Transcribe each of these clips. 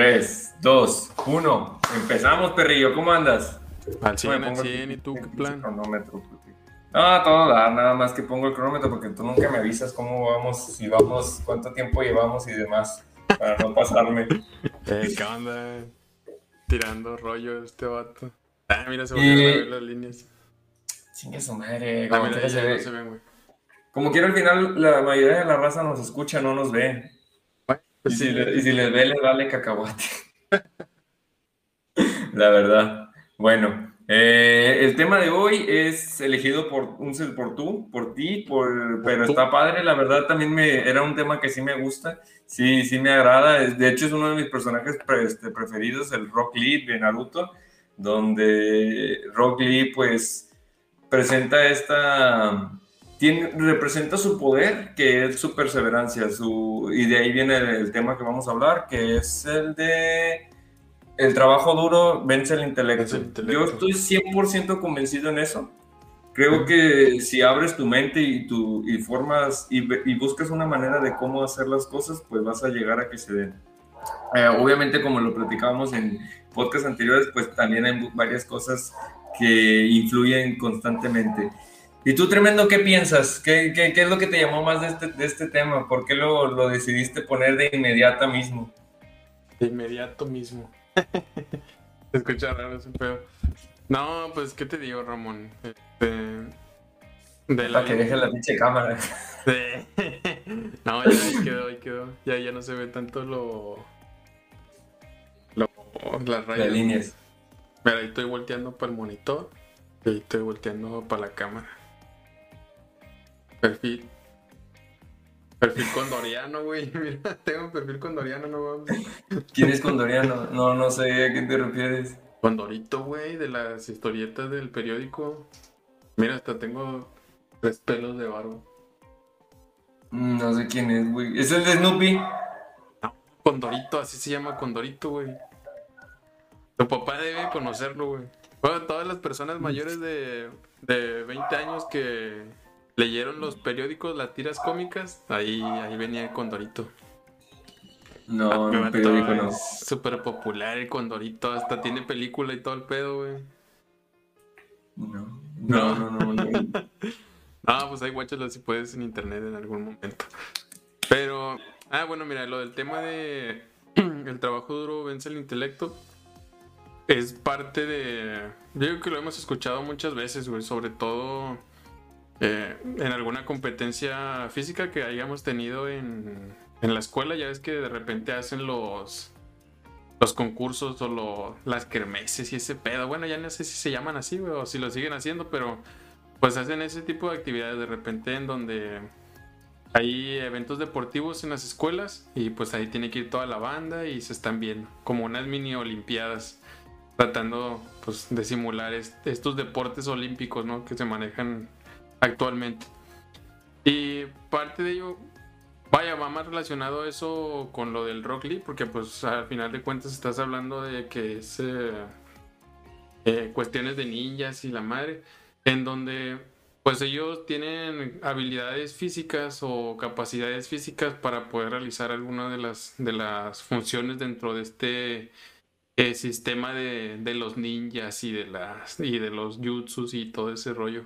3, 2, 1. Empezamos, perrillo. ¿Cómo andas? Al 100, al 100. ¿Y tú qué plan? Cronómetro. No, todo da, nada más que pongo el cronómetro porque tú nunca me avisas cómo vamos, si vamos, cuánto tiempo llevamos y demás, para no pasarme. Eh, ¿Qué onda? Tirando rollo este vato. Ah, mira, se volvieron a ver las líneas. Chingue su madre. Ah, Como, no se ven, güey. como quiera, al final, la mayoría de la raza nos escucha, no nos ve. Y pues si, sí, le- y si les ve, les vale cacahuate. La verdad. Bueno, eh, el tema de hoy es elegido por un por tú, por ti, por, pero tú. está padre. La verdad, también me era un tema que sí me gusta, sí, sí me agrada. De hecho, es uno de mis personajes pre- este, preferidos, el Rock Lee de Naruto, donde Rock Lee, pues, presenta esta tiene, representa su poder, que es su perseverancia, su, y de ahí viene el, el tema que vamos a hablar, que es el de el trabajo duro vence el intelecto. El intelecto. Yo estoy 100% convencido en eso. Creo que si abres tu mente y, tu, y formas y, y buscas una manera de cómo hacer las cosas, pues vas a llegar a que se den. Eh, obviamente, como lo platicábamos en podcasts anteriores, pues también hay varias cosas que influyen constantemente. ¿Y tú, Tremendo, qué piensas? ¿Qué, qué, qué es lo que te llamó más de este, de este tema? ¿Por qué lo, lo decidiste poner de inmediata mismo? de inmediato mismo. Se escucha raro ese pedo. No, pues, ¿qué te digo, Ramón? Este, de la Para que deje la pinche cámara. de- No, ya ahí quedó, ahí quedó. Ya, ya no se ve tanto lo. lo las rayas. Las líneas. Mira, ahí estoy volteando para el monitor. Y ahí estoy volteando para la cámara. Perfil. Perfil condoriano, güey. Mira, tengo un perfil condoriano, no mames. ¿Quién es Condoriano? No, no sé a qué te refieres. Condorito, güey, de las historietas del periódico. Mira, hasta tengo tres pelos de barba. Mm, No sé quién es, güey. ¿Es el de Snoopy? Condorito, así se llama Condorito, güey. Tu papá debe conocerlo, güey. Bueno, todas las personas mayores de, de 20 años que leyeron los periódicos, las tiras cómicas, ahí, ahí venía el Condorito. No, en vato periódico no. es súper popular el Condorito, hasta tiene película y todo el pedo, güey. No, no, no, no. no. Ah, pues ahí guáchalo si puedes en internet en algún momento. Pero, ah, bueno, mira, lo del tema de el trabajo duro vence el intelecto es parte de. Yo creo que lo hemos escuchado muchas veces, güey, sobre todo eh, en alguna competencia física que hayamos tenido en, en la escuela. Ya ves que de repente hacen los. Los concursos o lo- las kermeses y ese pedo. Bueno, ya no sé si se llaman así, o si lo siguen haciendo, pero pues hacen ese tipo de actividades de repente en donde hay eventos deportivos en las escuelas y pues ahí tiene que ir toda la banda y se están viendo como unas mini olimpiadas tratando pues de simular est- estos deportes olímpicos ¿no? que se manejan actualmente y parte de ello vaya va más relacionado eso con lo del Rock Lee porque pues al final de cuentas estás hablando de que es eh, eh, cuestiones de ninjas y la madre en donde pues ellos tienen habilidades físicas o capacidades físicas para poder realizar alguna de las, de las funciones dentro de este eh, sistema de, de los ninjas y de, las, y de los jutsus y todo ese rollo.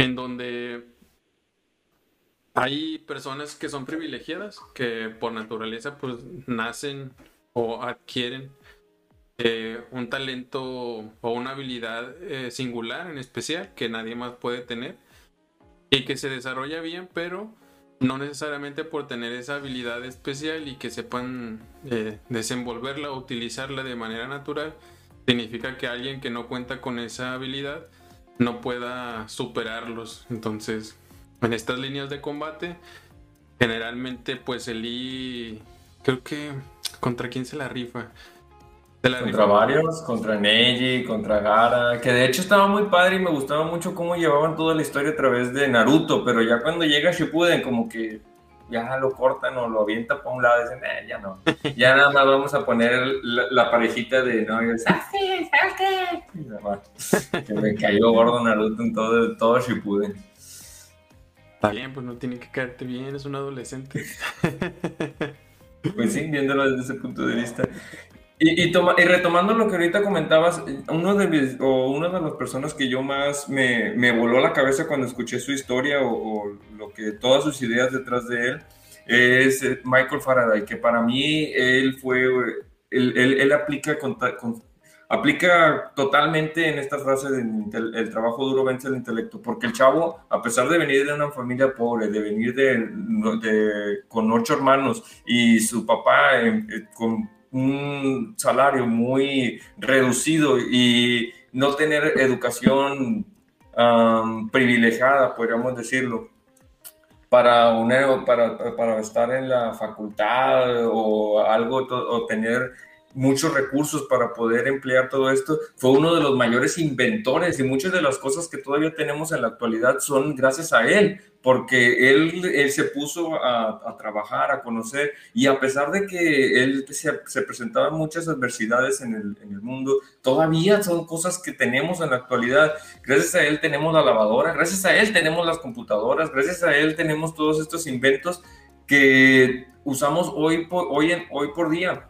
En donde hay personas que son privilegiadas, que por naturaleza pues nacen o adquieren eh, un talento o una habilidad eh, singular en especial que nadie más puede tener y que se desarrolla bien, pero no necesariamente por tener esa habilidad especial y que sepan eh, desenvolverla o utilizarla de manera natural, significa que alguien que no cuenta con esa habilidad no pueda superarlos. Entonces, en estas líneas de combate, generalmente pues el I, creo que contra quién se la rifa. Se la Contra rifa- varios, contra Neji, contra Gara, que de hecho estaba muy padre y me gustaba mucho cómo llevaban toda la historia a través de Naruto, pero ya cuando llega Shippuden como que ya lo cortan o lo avientan para un lado y dicen, eh, ya no, ya nada más vamos a poner la, la parejita de no, y Sasuke, Sasuke. Y nada más. que me cayó gordo Naruto en todo, todo Shippuden. Está bien, pues no tiene que caerte bien, es un adolescente. Pues sí, viéndolo desde ese punto de vista. Y, y, toma, y, retomando lo que ahorita comentabas, uno de, o una de las personas que yo más me, me, voló la cabeza cuando escuché su historia o, o, lo que todas sus ideas detrás de él es eh, Michael Faraday, que para mí él fue, él, él, él aplica, con, con, aplica totalmente en esta frase de el trabajo duro vence el intelecto, porque el chavo, a pesar de venir de una familia pobre, de venir de, de con ocho hermanos y su papá eh, con un salario muy reducido y no tener educación privilegiada, podríamos decirlo, para, una, para, para estar en la facultad o algo, o tener muchos recursos para poder emplear todo esto, fue uno de los mayores inventores y muchas de las cosas que todavía tenemos en la actualidad son gracias a él, porque él, él se puso a, a, trabajar, a conocer y a pesar de que él se, se presentaban muchas adversidades en el, en el, mundo, todavía son cosas que tenemos en la actualidad. Gracias a él tenemos la lavadora, gracias a él tenemos las computadoras, gracias a él tenemos todos estos inventos que usamos hoy por, hoy en, hoy por día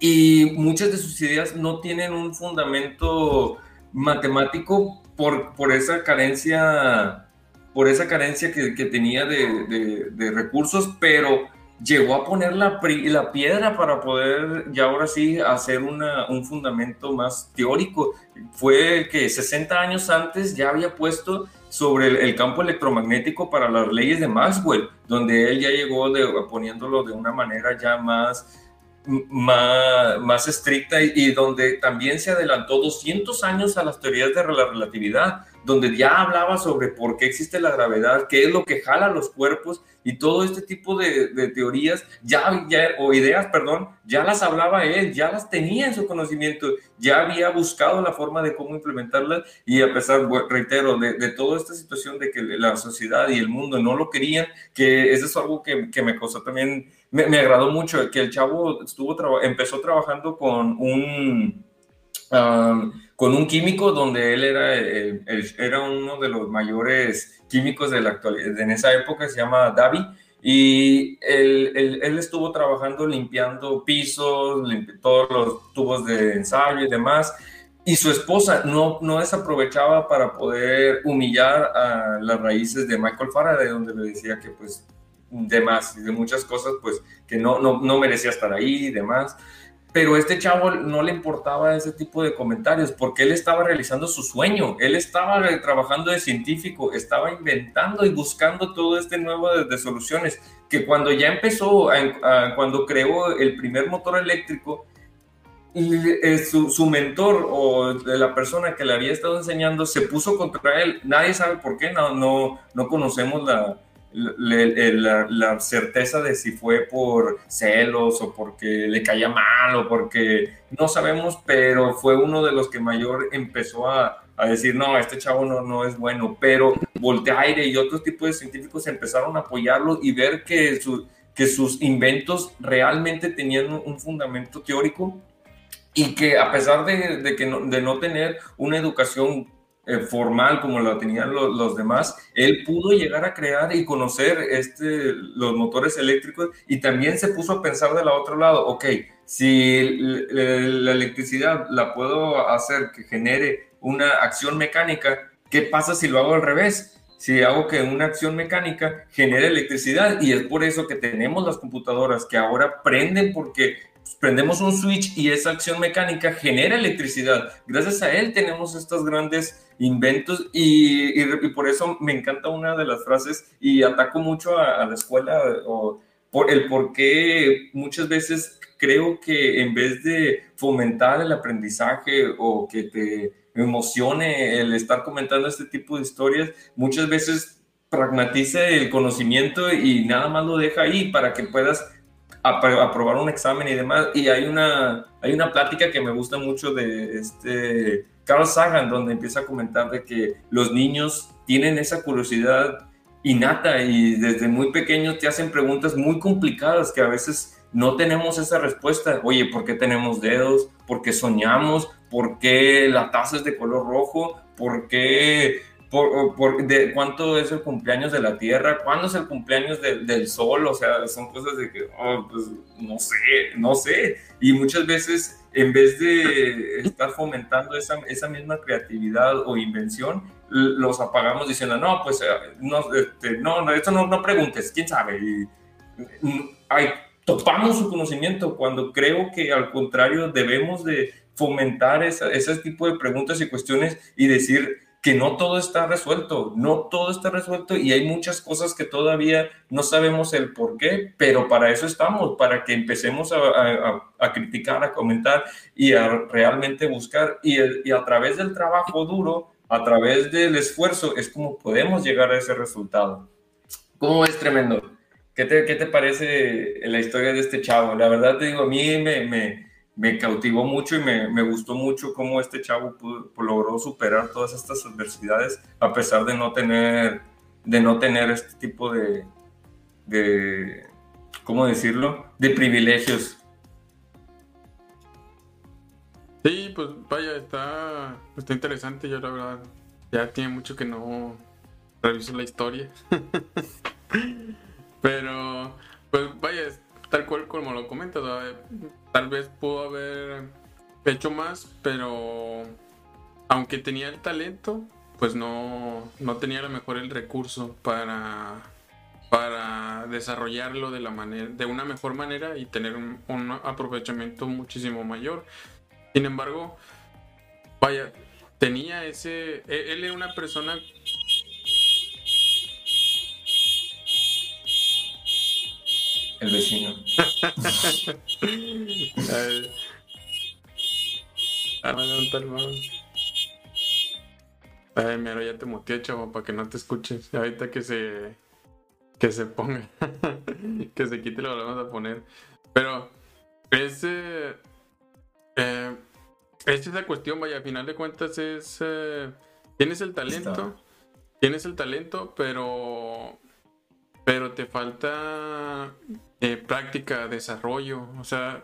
y muchas de sus ideas no tienen un fundamento matemático por, por esa carencia por esa carencia que, que tenía de, de, de, recursos, pero llegó a poner la, la, piedra para poder ya ahora sí hacer una, un fundamento más teórico. Fue que 60 años antes ya había puesto sobre el, el, campo electromagnético para las leyes de Maxwell, donde él ya llegó de, poniéndolo de una manera ya más más, más estricta y, donde también se adelantó 200 años a las teorías de la relatividad, donde ya hablaba sobre por qué existe la gravedad, qué es lo que jala los cuerpos y todo este tipo de, de teorías ya, ya, o ideas, perdón, ya las hablaba él, ya las tenía en su conocimiento, ya había buscado la forma de cómo implementarlas y a pesar, reitero, de, de toda esta situación de que la sociedad y el mundo no lo querían, que eso es algo que, que me causó también me, me, agradó mucho que el chavo estuvo empezó trabajando con un um, con un químico donde él era, el, era uno de los mayores químicos de la actualidad, en esa época se llama Davi, y él, él, él, estuvo trabajando limpiando pisos, limpi todos los tubos de ensayo y demás, y su esposa no, no desaprovechaba para poder humillar a las raíces de Michael Faraday, donde le decía que pues de más y de muchas cosas, pues que no, no, no merecía estar ahí y demás. Pero este chavo no le importaba ese tipo de comentarios porque él estaba realizando su sueño, él estaba trabajando de científico, estaba inventando y buscando todo este nuevo de, soluciones, que cuando ya empezó, cuando creó el primer motor eléctrico, y eh, su, su, mentor o la persona que le había estado enseñando se puso contra él. Nadie sabe por qué, no, no, no conocemos la, la, certeza de si fue por celos o porque le caía mal o porque no sabemos, pero fue uno de los que mayor empezó a, a decir, no, este chavo no, no es bueno, pero Voltaire y otros tipos de científicos empezaron a apoyarlo y ver que, su, que sus inventos realmente tenían un fundamento teórico y que a pesar de, de que no, de no tener una educación eh, formal como lo tenían los, demás, él pudo llegar a crear y conocer este, los motores eléctricos y también se puso a pensar del otro lado, ok, si la electricidad la puedo hacer que genere una acción mecánica, ¿qué pasa si lo hago al revés? si hago que una acción mecánica genere electricidad y es por eso que tenemos las computadoras que ahora prenden porque prendemos un switch y esa acción mecánica genera electricidad. Gracias a él tenemos estos grandes inventos y, y, y por eso me encanta una de las frases y ataco mucho a, a la escuela o por el por qué muchas veces creo que en vez de fomentar el aprendizaje o que te emocione el estar comentando este tipo de historias, muchas veces pragmatice el conocimiento y nada más lo deja ahí para que puedas aprobar un examen y demás. Y hay una, hay una plática que me gusta mucho de este Carl Sagan, donde empieza a comentar de que los niños tienen esa curiosidad innata y desde muy pequeños te hacen preguntas muy complicadas que a veces no tenemos esa respuesta. Oye, ¿por qué tenemos dedos? ¿Por qué soñamos? ¿Por qué la taza es de color rojo? ¿Por qué por, de cuánto es el cumpleaños de la Tierra, cuándo es el cumpleaños del Sol, o sea, son cosas de que, oh, pues, no sé, no sé. Y muchas veces, en vez de estar fomentando esa, esa misma creatividad o invención, los apagamos diciendo, no, pues, eh, no, este, no, esto no, no preguntes, quién sabe. Y, hay, topamos su conocimiento cuando creo que al contrario debemos de fomentar esa, ese tipo de preguntas y cuestiones y decir, que no todo está resuelto, no todo está resuelto y hay muchas cosas que todavía no sabemos el por qué, pero para eso estamos, para que empecemos a, criticar, a comentar y a realmente buscar y, a través del trabajo duro, a través del esfuerzo, es como podemos llegar a ese resultado. ¿Cómo es tremendo? ¿Qué te, qué te parece la historia de este chavo? La verdad te digo, a mí me me cautivó mucho y me, me, gustó mucho cómo este chavo logró superar todas estas adversidades a pesar de no tener, de no tener este tipo de, de, ¿cómo decirlo? De privilegios. Sí, pues vaya, está, está interesante. Yo la verdad ya tiene mucho que no reviso la historia. Pero, pues vaya, tal cual como lo comentas, tal vez pudo haber hecho más, pero aunque tenía el talento, pues no, no tenía a lo mejor el recurso para, para desarrollarlo de, la manera, de una mejor manera y tener un, un aprovechamiento muchísimo mayor. Sin embargo, vaya, tenía ese, e, él era una persona El vecino. Ay, mira, ya te muteé, chavo, para que no te escuches. Ahorita que se. que se ponga. que se quite, lo volvemos a poner. Pero. Ese. Eh, es esa cuestión, vaya, a final de cuentas es. Eh, tienes el talento. Tienes el talento, pero pero te falta eh, práctica, desarrollo, o sea,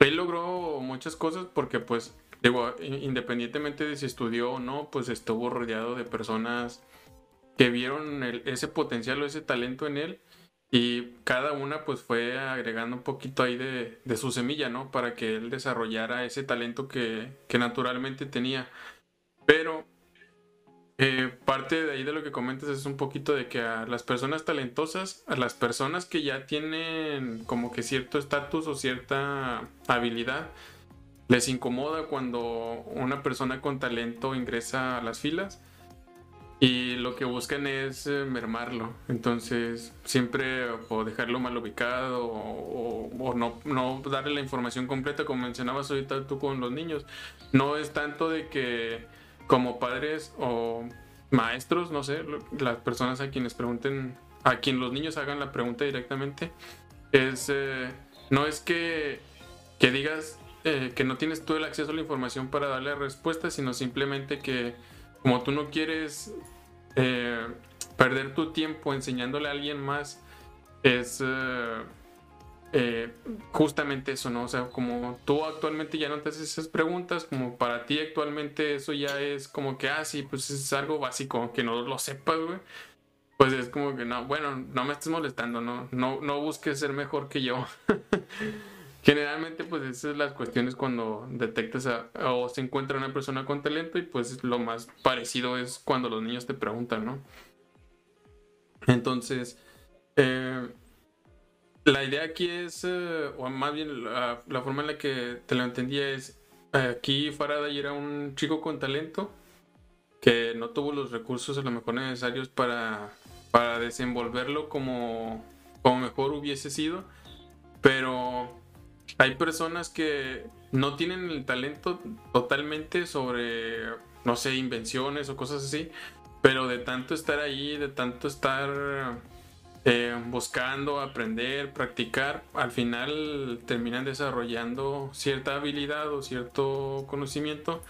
él logró muchas cosas porque pues, digo, independientemente de si estudió o no, pues estuvo rodeado de personas que vieron ese potencial o ese talento en él y cada una pues fue agregando un poquito ahí de, su semilla, ¿no? Para que él desarrollara ese talento que, que naturalmente tenía. Pero eh, parte de ahí de lo que comentas es un poquito de que a las personas talentosas, a las personas que ya tienen como que cierto estatus o cierta habilidad, les incomoda cuando una persona con talento ingresa a las filas y lo que buscan es eh, mermarlo. Entonces, siempre o dejarlo mal ubicado o, no, no, darle la información completa, como mencionabas ahorita tú con los niños. No es tanto de que como padres o maestros, no sé, las personas a quienes pregunten, a quien los niños hagan la pregunta directamente, es, eh, no es que, que digas eh, que no tienes tú el acceso a la información para darle respuesta, sino simplemente que como tú no quieres eh, perder tu tiempo enseñándole a alguien más, es eh, justamente eso, ¿no? O sea, como tú actualmente ya no te haces esas preguntas, como para ti actualmente eso ya es como que, ah, sí, pues es algo básico, que no lo sepas, güey. Pues es como que, no, bueno, no me estés molestando, no, no, no busques ser mejor que yo. Generalmente, pues esas son las cuestiones cuando detectas o se encuentra una persona con talento y pues lo más parecido es cuando los niños te preguntan, ¿no? Entonces, eh, la idea aquí es, eh, o más bien la, forma en la que te lo entendía es, aquí Faraday era un chico con talento que no tuvo los recursos a lo mejor necesarios para, para desenvolverlo como, como mejor hubiese sido, pero hay personas que no tienen el talento totalmente sobre, no sé, invenciones o cosas así, pero de tanto estar ahí, de tanto estar eh, buscando aprender, practicar, al final terminan desarrollando cierta habilidad o cierto conocimiento,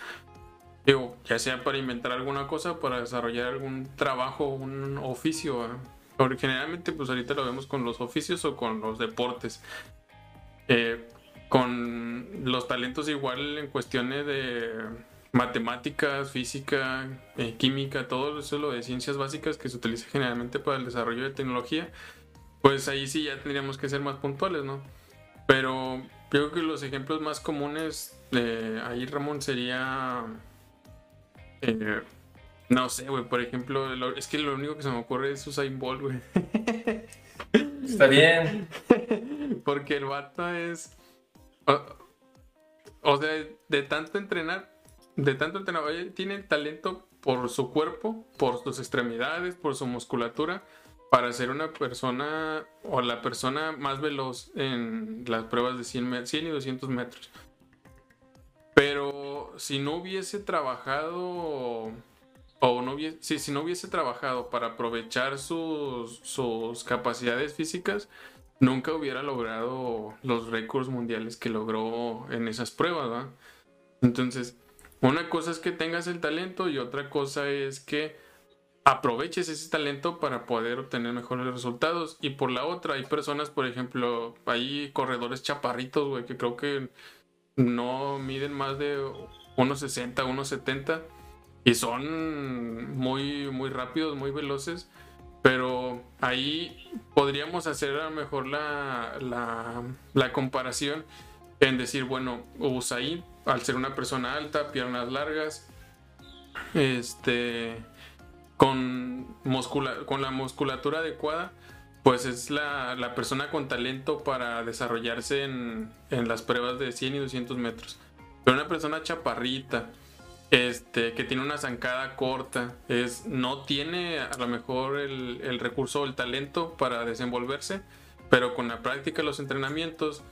digo, ya sea para inventar alguna cosa, para desarrollar algún trabajo, un oficio. Porque generalmente, pues ahorita lo vemos con los oficios o con los deportes. Eh, con los talentos igual en cuestiones de, matemáticas, física, eh, química, todo eso lo de ciencias básicas que se utiliza generalmente para el desarrollo de tecnología, pues ahí sí ya tendríamos que ser más puntuales, ¿no? Pero yo creo que los ejemplos más comunes de ahí, Ramón, sería... Eh, no sé, güey, por ejemplo, es que lo único que se me ocurre es Usain Bolt, güey. Está bien. Porque el vato es... O, sea, de tanto entrenar, de tanto entrenar, tiene talento por su cuerpo, por sus extremidades, por su musculatura, para ser una persona o la persona más veloz en las pruebas de 100, 100 y 200 metros. Pero si no hubiese trabajado o no hubiese, si, no hubiese trabajado para aprovechar sus, sus capacidades físicas, nunca hubiera logrado los récords mundiales que logró en esas pruebas, ¿va? Entonces, una cosa es que tengas el talento y otra cosa es que aproveches ese talento para poder obtener mejores resultados. Y por la otra, hay personas, por ejemplo, hay corredores chaparritos, güey, que creo que no miden más de 1,60, 1,70 y son muy, muy rápidos, muy veloces. Pero ahí podríamos hacer a lo mejor la, la, la comparación en decir, bueno, Usain, al ser una persona alta, piernas largas, este, con, con la musculatura adecuada, pues es la, la, persona con talento para desarrollarse en, en, las pruebas de 100 y 200 metros. Pero una persona chaparrita, este, que tiene una zancada corta, es, no tiene a lo mejor el, el recurso o el talento para desenvolverse, pero con la práctica los entrenamientos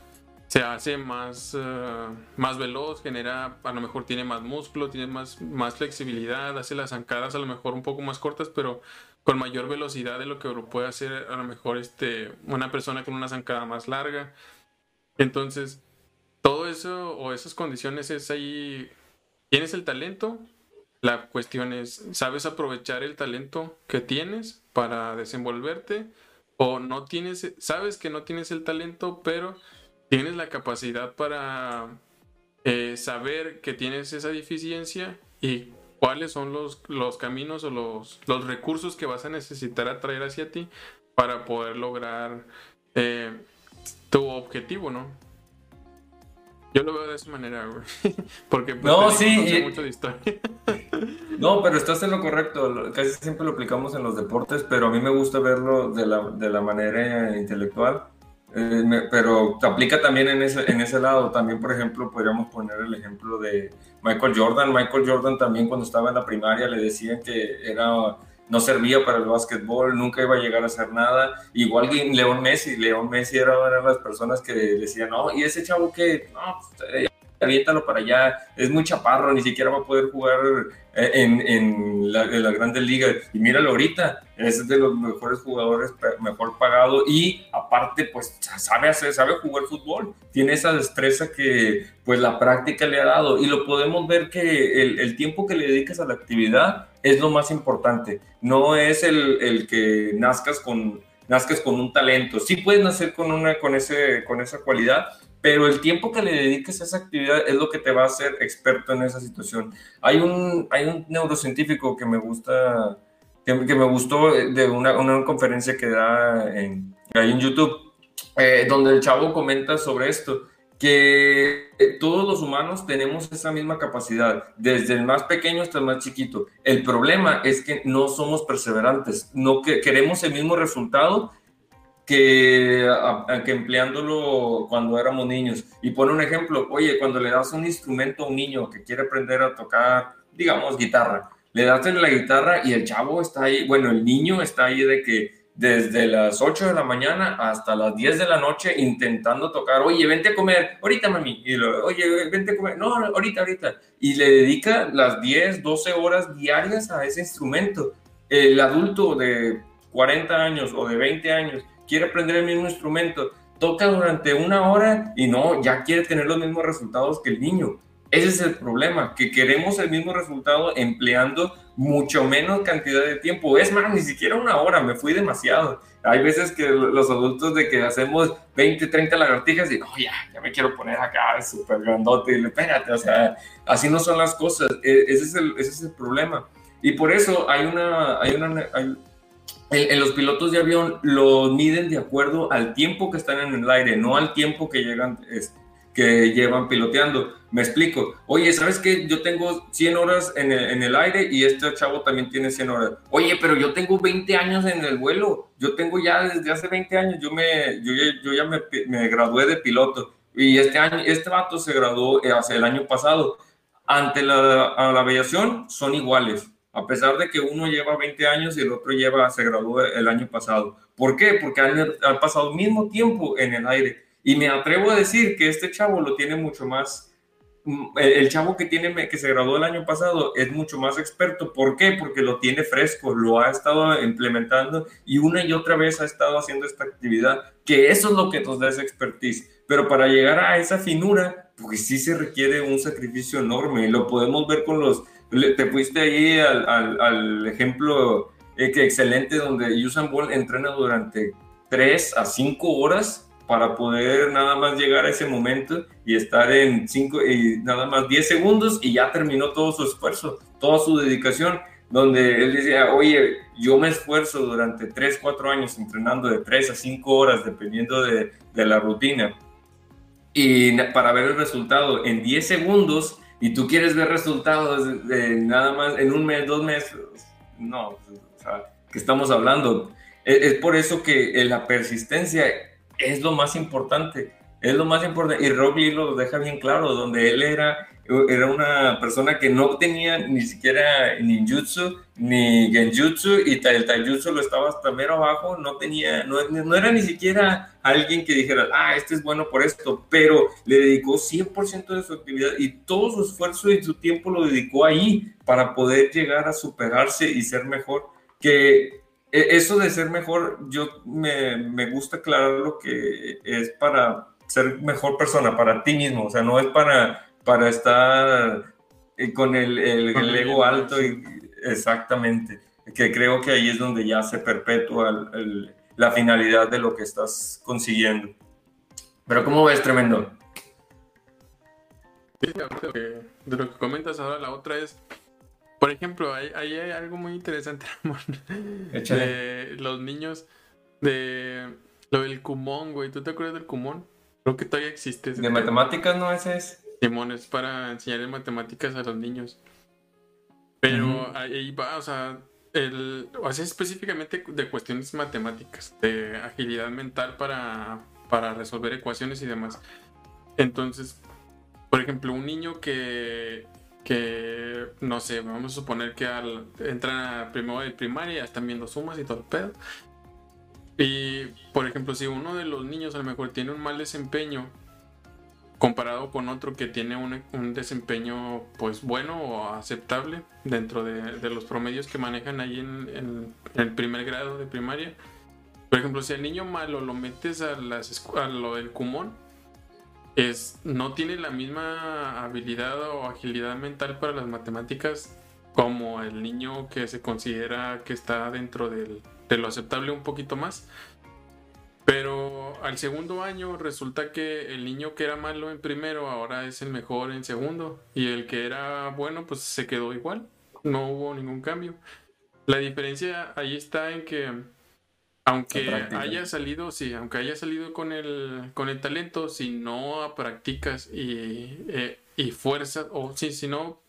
se hace más, eh, más veloz, genera, a lo mejor tiene más músculo, tiene más, más flexibilidad, hace las zancadas a lo mejor un poco más cortas, pero con mayor velocidad de lo que puede hacer a lo mejor este, una persona con una zancada más larga. Entonces, todo eso o esas condiciones es ahí ¿Tienes el talento? La cuestión es, ¿sabes aprovechar el talento que tienes para desenvolverte? ¿O no tienes, sabes que no tienes el talento, pero tienes la capacidad para eh, saber que tienes esa deficiencia y cuáles son los, los caminos o los, los, recursos que vas a necesitar atraer hacia ti para poder lograr eh, tu objetivo, ¿no? Yo lo veo de esa manera, güey. Porque pues, no, sí, mucho de historia. No, pero estás en lo correcto. Casi siempre lo aplicamos en los deportes, pero a mí me gusta verlo de la, de la manera intelectual. Eh, pero te aplica también en ese, en ese lado. También, por ejemplo, podríamos poner el ejemplo de Michael Jordan. Michael Jordan también cuando estaba en la primaria le decían que era no servía para el básquetbol, nunca iba a llegar a hacer nada. Igual que León Messi, León Messi era una de las personas que decían, no, y ese chavo que, no, pues, aviéntalo para allá, es muy chaparro, ni siquiera va a poder jugar eh, en, en, la, en las grandes ligas. Y míralo ahorita, es de los mejores jugadores, mejor pagado. Y aparte, pues sabe hacer, sabe jugar fútbol, tiene esa destreza que pues la práctica le ha dado. Y lo podemos ver que el, el tiempo que le dedicas a la actividad es lo más importante, no es el, el que nazcas con nazcas con un talento. Sí puedes nacer con, una, con, ese, con esa cualidad, pero el tiempo que le dediques a esa actividad es lo que te va a hacer experto en esa situación. Hay un, hay un neurocientífico que me gusta, que, me gustó de una, una, conferencia que da en, ahí en YouTube, eh, donde el chavo comenta sobre esto, que todos los humanos tenemos esa misma capacidad, desde el más pequeño hasta el más chiquito. El problema es que no somos perseverantes, no que queremos el mismo resultado que, que empleándolo cuando éramos niños. Y pone un ejemplo, oye, cuando le das un instrumento a un niño que quiere aprender a tocar, digamos, guitarra, le das la guitarra y el chavo está ahí, bueno, el niño está ahí de que desde las 8 de la mañana hasta las 10 de la noche intentando tocar, oye, vente a comer, ahorita mami, y lo, oye, vente a comer, no, ahorita, ahorita, y le dedica las 10, 12 horas diarias a ese instrumento. El adulto de 40 años o de 20 años quiere aprender el mismo instrumento, toca durante una hora y no, ya quiere tener los mismos resultados que el niño. Ese es el problema, que queremos el mismo resultado empleando mucho menos cantidad de tiempo. Es más, ni siquiera una hora, me fui demasiado. Hay veces que los adultos de que hacemos 20, 30 lagartijas y, oh, ya, ya me quiero poner acá súper grandote. Y espérate, o sea, así no son las cosas. E, ese es el, ese es el problema. Y por eso hay una, hay una, en, los pilotos de avión los miden de acuerdo al tiempo que están en el aire, no al tiempo que llegan, que llevan piloteando. Me explico. Oye, ¿sabes qué? Yo tengo 100 horas en el, aire y este chavo también tiene 100 horas. Oye, pero yo tengo 20 años en el vuelo. Yo tengo ya desde hace 20 años, yo, me, yo, yo ya me, me, gradué de piloto. Y este año, este vato se graduó eh, hace el año pasado. Ante la, la aviación son iguales, a pesar de que uno lleva 20 años y el otro lleva, se graduó el año pasado. ¿Por qué? Porque han, pasado el mismo tiempo en el aire. Y me atrevo a decir que este chavo lo tiene mucho más, mm, el chavo que, tiene, que se graduó el año pasado es mucho más experto. ¿Por qué? Porque lo tiene fresco, lo ha estado implementando y una y otra vez ha estado haciendo esta actividad, que eso es lo que nos da esa expertise. Pero para llegar a esa finura, pues sí se requiere un sacrificio enorme. Lo podemos ver con los... Te fuiste ahí al, al, ejemplo eh, que excelente donde Usain Bolt entrena durante 3 a 5 horas para poder nada más llegar a ese momento y estar en cinco y nada más 10 segundos y ya terminó todo su esfuerzo, toda su dedicación, donde él decía, oye, yo me esfuerzo durante 3, 4 años entrenando de 3 a 5 horas, dependiendo de, de la rutina, y para ver el resultado en 10 segundos, y tú quieres ver resultados de, nada más en un mes, dos meses, no, o sea, ¿qué estamos hablando? Es, es por eso que la persistencia es lo más importante. Es lo más importante. Y Lee lo deja bien claro, donde él era, era una persona que no tenía ni siquiera ninjutsu ni genjutsu y el taijutsu lo estaba hasta mero abajo. No tenía, no, no era ni siquiera alguien que dijera, ah, este es bueno por esto, pero le dedicó 100% de su actividad y todo su esfuerzo y su tiempo lo dedicó ahí para poder llegar a superarse y ser mejor. Que e, eso de ser mejor, yo me, me, gusta aclarar lo que es para ser mejor persona, para ti mismo, o sea, no es para, para estar eh, con el, el, ego alto y exactamente, que creo que ahí es donde ya se perpetúa la finalidad de lo que estás consiguiendo. Pero ¿cómo ves, tremendo? de lo que comentas ahora, la otra es por ejemplo, ahí hay, algo muy interesante, De los niños, de lo del Kumon, güey. ¿Tú te acuerdas del Kumon? Creo que todavía existe. ¿De matemáticas no ese es? Simón, es para enseñarle matemáticas a los niños. Pero ahí va, o sea, el, o sea, específicamente de cuestiones matemáticas, de agilidad mental para, para resolver ecuaciones y demás. Entonces, por ejemplo, un niño que que, no sé, vamos a suponer que al, entran a primero de primaria, ya están viendo sumas y todo el pedo. Y, por ejemplo, si uno de los niños a lo mejor tiene un mal desempeño comparado con otro que tiene un, un desempeño pues bueno o aceptable dentro de, los promedios que manejan ahí en, en, el primer grado de primaria. Por ejemplo, si al niño malo lo metes a, las, a lo del cumón, es, no tiene la misma habilidad o agilidad mental para las matemáticas como el niño que se considera que está dentro del, de lo aceptable un poquito más. Pero al segundo año resulta que el niño que era malo en primero ahora es el mejor en segundo y el que era bueno pues se quedó igual, no hubo ningún cambio. La diferencia ahí está en que aunque haya salido, sí, aunque haya salido con el, con el talento, si no practicas y, eh, y fuerzas, o si, si, no,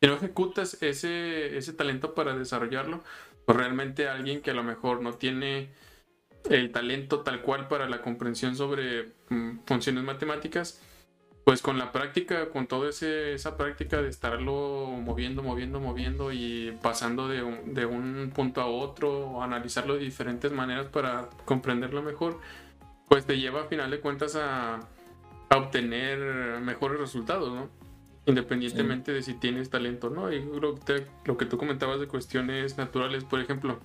si no ejecutas ese, ese talento para desarrollarlo, pues realmente alguien que a lo mejor no tiene el talento tal cual para la comprensión sobre mm, funciones matemáticas, pues con la práctica, con toda esa práctica de estarlo moviendo, moviendo, moviendo y pasando de un, de un punto a otro, o analizarlo de diferentes maneras para comprenderlo mejor, pues te lleva a final de cuentas a, a obtener mejores resultados, ¿no? Independientemente de si tienes talento o no. Y creo que lo que tú comentabas de cuestiones naturales, por ejemplo,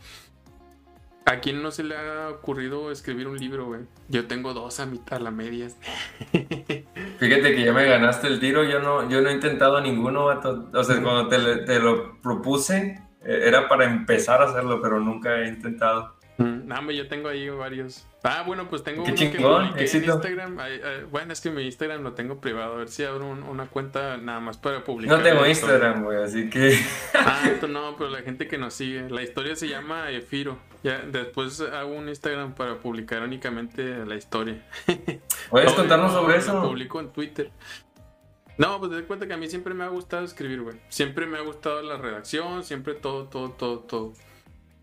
¿A quién no se le ha ocurrido escribir un libro, güey? Yo tengo dos a mitad, a la media. Fíjate que ya me ganaste el tiro, yo no, yo no he intentado ninguno, O sea, cuando te, te lo propuse, eh, era para empezar a hacerlo, pero nunca he intentado. No, yo tengo ahí varios. Ah, bueno, pues tengo uno chingón, que en Instagram. ay, ay, bueno, es que mi Instagram lo tengo privado. A ver si abro un- una cuenta nada más para publicar. No tengo Instagram, güey, así que... Ah, tú no, pero la gente que nos sigue. La historia se llama Efiro. Ya, después hago un Instagram para publicar únicamente la historia. ¿Puedes No, contarnos no, sobre lo eso? publico en Twitter. No, pues te das cuenta que a mí siempre me ha gustado escribir, güey. Siempre me ha gustado la redacción, siempre todo, todo, todo, todo.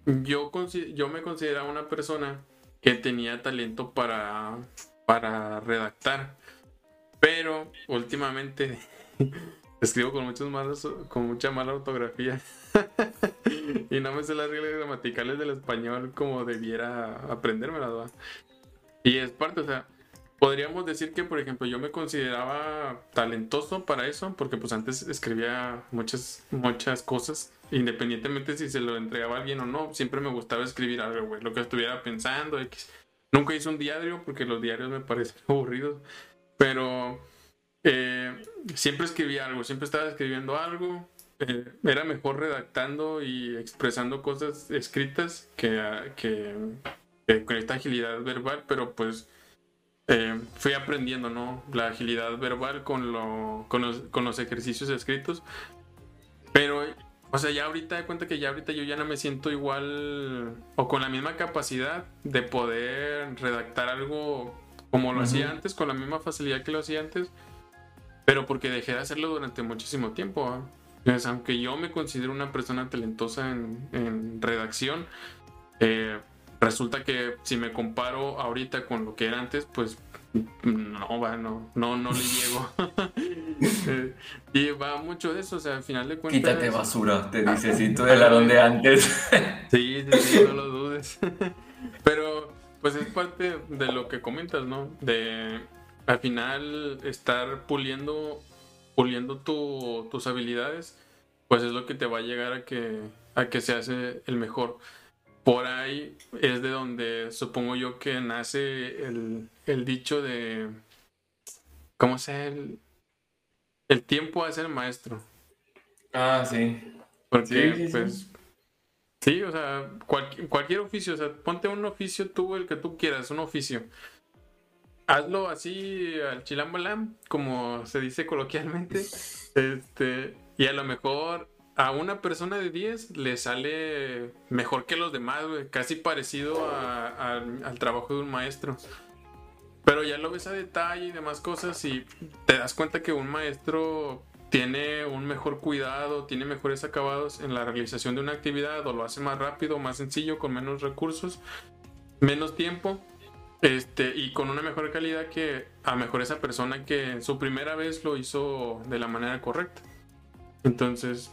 Yo, yo me consideraba una persona que tenía talento para, para redactar. Pero últimamente escribo con, muchos malos, con mucha mala ortografía. y no me sé las reglas gramaticales del español como debiera aprendérmelas, ¿verdad? Y es parte, o sea, podríamos decir que, por ejemplo, yo me consideraba talentoso para eso, porque pues antes escribía muchas, muchas cosas, independientemente si se lo entregaba alguien o no, siempre me gustaba escribir algo, güey, lo que estuviera pensando. Nunca hice un diario porque los diarios me parecen aburridos, pero eh, siempre escribía algo, siempre estaba escribiendo algo. eh, era mejor redactando y expresando cosas escritas que con esta agilidad verbal, pero pues eh, fui aprendiendo, ¿no? La agilidad verbal con, lo, con, los, con los ejercicios escritos. Pero, o sea, ya ahorita de cuenta que ya ahorita yo ya no me siento igual o con la misma capacidad de poder redactar algo como lo hacía Ujú. antes, con la misma facilidad que lo hacía antes, pero porque dejé de hacerlo durante muchísimo tiempo. ¿ah? Entonces, aunque yo me considero una persona talentosa en, en redacción, eh, resulta que si me comparo ahorita con lo que era antes, pues no va, no, no, no le llego. Eh, y va mucho de eso, o sea, al final de cuentas. Quítate basura, te dice si tú de antes. Sí, sí, sí, no lo dudes. Pero, pues es parte de lo que comentas, ¿no? De al final estar puliendo, puliendo tu- tus habilidades, pues es lo que te va a llegar a que, a que se hace el mejor. Por ahí es de donde supongo yo que nace el, el dicho de. ¿Cómo se el, el tiempo hace el maestro? Ah, sí. Porque, Sí, sí, sí. pues. Sí, o sea, cual- cualquier oficio, o sea, ponte un oficio tú, el que tú quieras, un oficio. Hazlo así al chilambalam, como se dice coloquialmente. Este, y a lo mejor a una persona de 10 le sale mejor que los demás, casi parecido al trabajo de un maestro. Pero ya lo ves a detalle y demás cosas y te das cuenta que un maestro tiene un mejor cuidado, tiene mejores acabados en la realización de una actividad o lo hace más rápido, más sencillo, con menos recursos, menos tiempo este, y con una mejor calidad que a mejor esa persona que su primera vez lo hizo de la manera correcta. Entonces,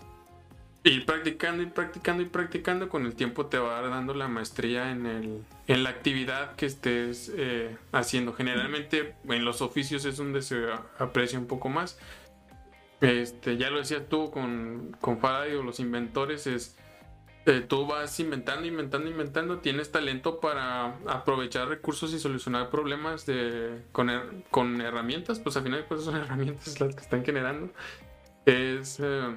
ir practicando y practicando y practicando, con el tiempo te va dando la maestría en, el, en la actividad que estés eh, haciendo. Generalmente en los oficios es donde se aprecia un poco más. Este, ya lo decías tú con, con Faraday o los inventores, es eh, tú vas inventando, inventando, inventando, tienes talento para aprovechar recursos y solucionar problemas de, con, con herramientas, pues al final de son herramientas las que están generando. Es eh,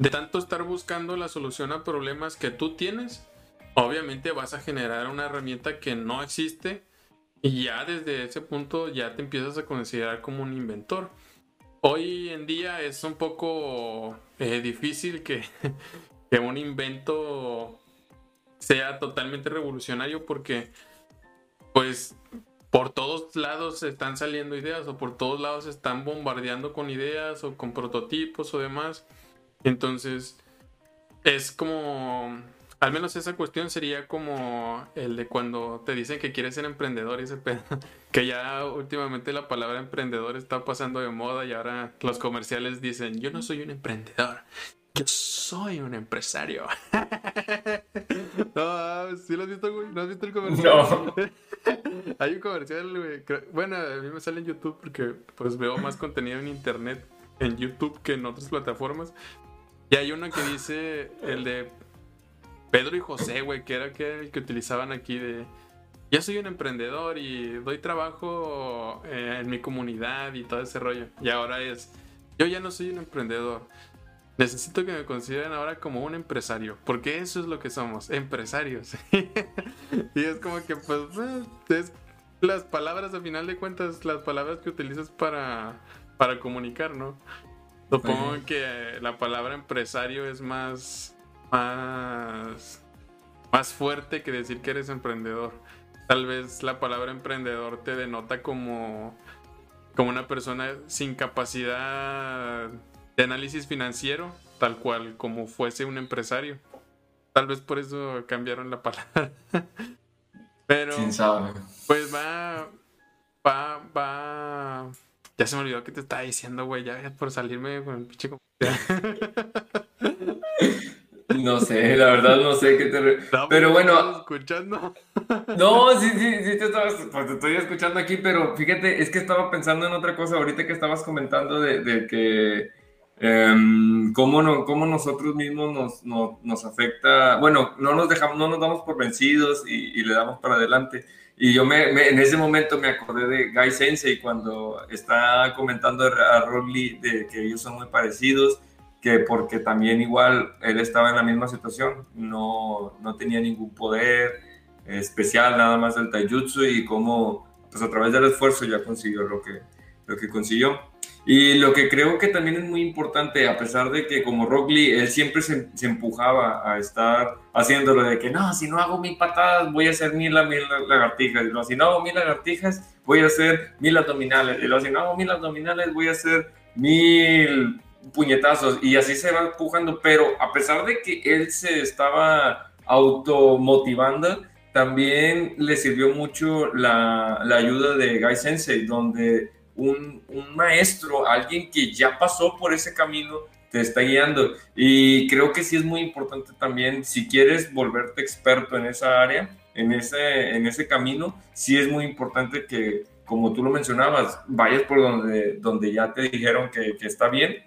de tanto estar buscando la solución a problemas que tú tienes, obviamente vas a generar una herramienta que no existe y ya desde ese punto ya te empiezas a considerar como un inventor. Hoy en día es un poco eh, difícil que, que un invento sea totalmente revolucionario porque pues por todos lados están saliendo ideas o por todos lados están bombardeando con ideas o con prototipos o demás. Entonces es como, al menos esa cuestión sería como el de cuando te dicen que quieres ser emprendedor y ese pedo. Que ya últimamente la palabra emprendedor está pasando de moda y ahora los comerciales dicen, yo no soy un emprendedor, yo soy un empresario. no, ¿sí lo has visto, güey? ¿No has visto el comercial? No. Hay un comercial, güey. Bueno, a mí me sale en YouTube porque pues veo más contenido en internet en YouTube que en otras plataformas. Y hay uno que dice el de Pedro y José, güey, que era que, el que utilizaban aquí de... Yo soy un emprendedor y doy trabajo eh, en mi comunidad y todo ese rollo. Y ahora es, yo ya no soy un emprendedor. Necesito que me consideren ahora como un empresario, porque eso es lo que somos, empresarios. y es como que, pues, eh, es las palabras, a final de cuentas, las palabras que utilizas para, para comunicar, ¿no? Supongo que la palabra empresario es más, más, más fuerte que decir que eres emprendedor. Tal vez la palabra emprendedor te denota como, como una persona sin capacidad de análisis financiero, tal cual como fuese un empresario. Tal vez por eso cambiaron la palabra. Pero, pues va, va, va. Ya se me olvidó que te estaba diciendo, güey, ya por salirme con el pinche No sé, la verdad no sé qué te... pero bueno... escuchando? No, sí, sí, sí, te, pues, te estoy escuchando aquí, pero fíjate, es que estaba pensando en otra cosa ahorita que estabas comentando de, de que Em, cómo, no, cómo nosotros mismos nos, nos, afecta, bueno, no nos dejamos, no nos damos por vencidos y, le damos para adelante. Y yo me, en ese momento me acordé de Guy Sensei cuando está comentando a Rob de que ellos son muy parecidos, que porque también igual él estaba en la misma situación, no, no tenía ningún poder especial, nada más del taijutsu y cómo pues a través del esfuerzo ya consiguió lo que, lo que consiguió. Y lo que creo que también es muy importante, a pesar de que como Rock Lee, él siempre se, empujaba a estar haciéndolo de que no, si no hago mil patadas, voy a hacer mil, mil lagartijas. Y luego, si no hago mil lagartijas, voy a hacer mil abdominales. Y luego, si no hago mil abdominales, voy a hacer mil puñetazos. Y así se va empujando. Pero a pesar de que él se estaba automotivando, también le sirvió mucho la, la ayuda de Guy Sensei, donde un, maestro, alguien que ya pasó por ese camino, te está guiando. Y creo que sí es muy importante también, si quieres volverte experto en esa área, en ese, en ese camino, sí es muy importante que, como tú lo mencionabas, vayas por donde, donde ya te dijeron que, que está bien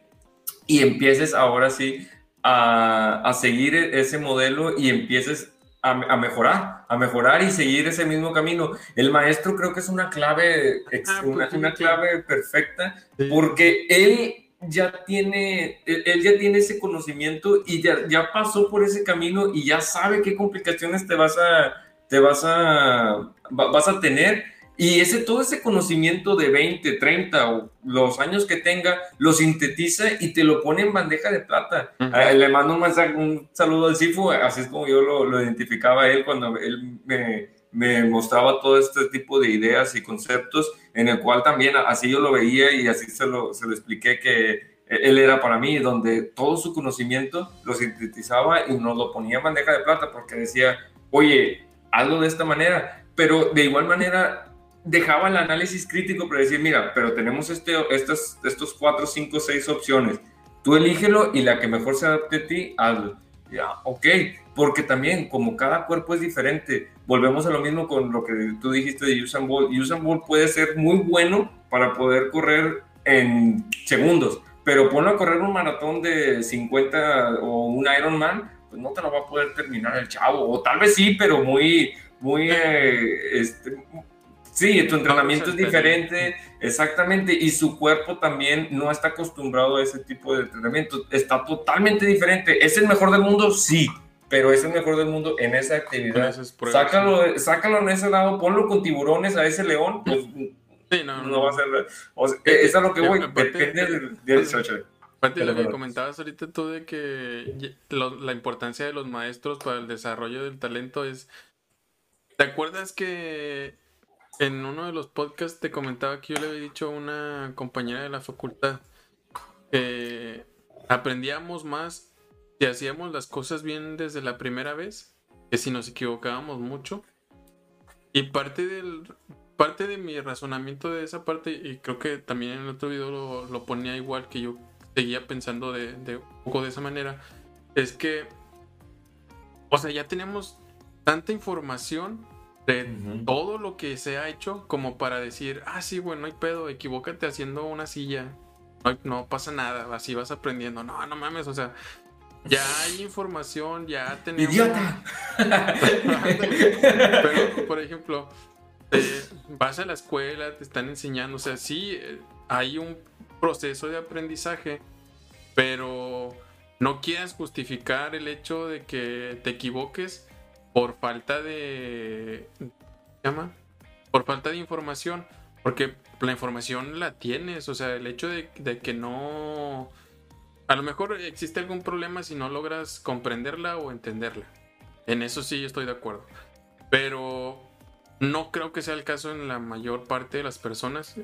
y empieces ahora sí a, a, seguir ese modelo y empieces a, mejorar, a mejorar y seguir ese mismo camino. El maestro creo que es una clave, ah, pues una, clave perfecta, porque él ya tiene, él, ya tiene ese conocimiento y ya, ya pasó por ese camino y ya sabe qué complicaciones te vas a, te vas a, vas a tener y ese, todo ese conocimiento de 20, 30 o los años que tenga, lo sintetiza y te lo pone en bandeja de plata. Eh, le mando un, mensaje, un saludo al Sifu, así es como yo lo, lo identificaba a él cuando él me, me, mostraba todo este tipo de ideas y conceptos, en el cual también así yo lo veía y así se lo, se lo expliqué que él era para mí, donde todo su conocimiento lo sintetizaba y nos lo ponía en bandeja de plata porque decía, oye, hazlo de esta manera, pero de igual manera dejaba el análisis crítico para decir, mira, pero tenemos este, estos, estos cuatro, cinco, seis opciones. Tú elígelo y la que mejor se adapte a ti, hazlo. Ya, ok, porque también como cada cuerpo es diferente, volvemos a lo mismo con lo que tú dijiste de Usain Bolt. Usain Bolt puede ser muy bueno para poder correr en segundos, pero ponlo a correr un maratón de 50 o un Ironman, pues no te lo va a poder terminar el chavo, o tal vez sí, pero muy, muy, eh, este, Sí, tu entrenamiento es diferente, exactamente, y su cuerpo también no está acostumbrado a ese tipo de entrenamiento, está totalmente diferente. ¿Es el mejor del mundo? Sí, pero es el mejor del mundo en esa actividad. sácalo, sácalo en ese lado, ponlo con tiburones a ese león, pues sí, no, no, va a ser... O sea, es a lo que voy, depende del día Aparte de lo que comentabas ahorita tú de que la importancia de los maestros para el desarrollo del talento es... ¿Te acuerdas que en uno de los podcasts te comentaba que yo le había dicho a una compañera de la facultad que aprendíamos más si hacíamos las cosas bien desde la primera vez que si nos equivocábamos mucho. Y parte del parte de mi razonamiento de esa parte, y creo que también en el otro video lo, ponía igual que yo seguía pensando de, de un poco de esa manera, es que, o sea, ya tenemos tanta información de todo lo que se ha hecho como para decir, ah, sí, bueno, no hay pedo, equivócate haciendo una silla, no, no, pasa nada, así vas aprendiendo. No, no mames, o sea, ya hay información, ya tenemos... ¡Idiota! Pero, por ejemplo, vas a la escuela, te están enseñando, o sea, sí, eh, hay un proceso de aprendizaje, pero no quieras justificar el hecho de que te equivoques por falta de... ¿Qué se llama? Por falta de información, porque la información la tienes, o sea, el hecho de, de que no... A lo mejor existe algún problema si no logras comprenderla o entenderla. En eso sí estoy de acuerdo. Pero no creo que sea el caso en la mayor parte de las personas.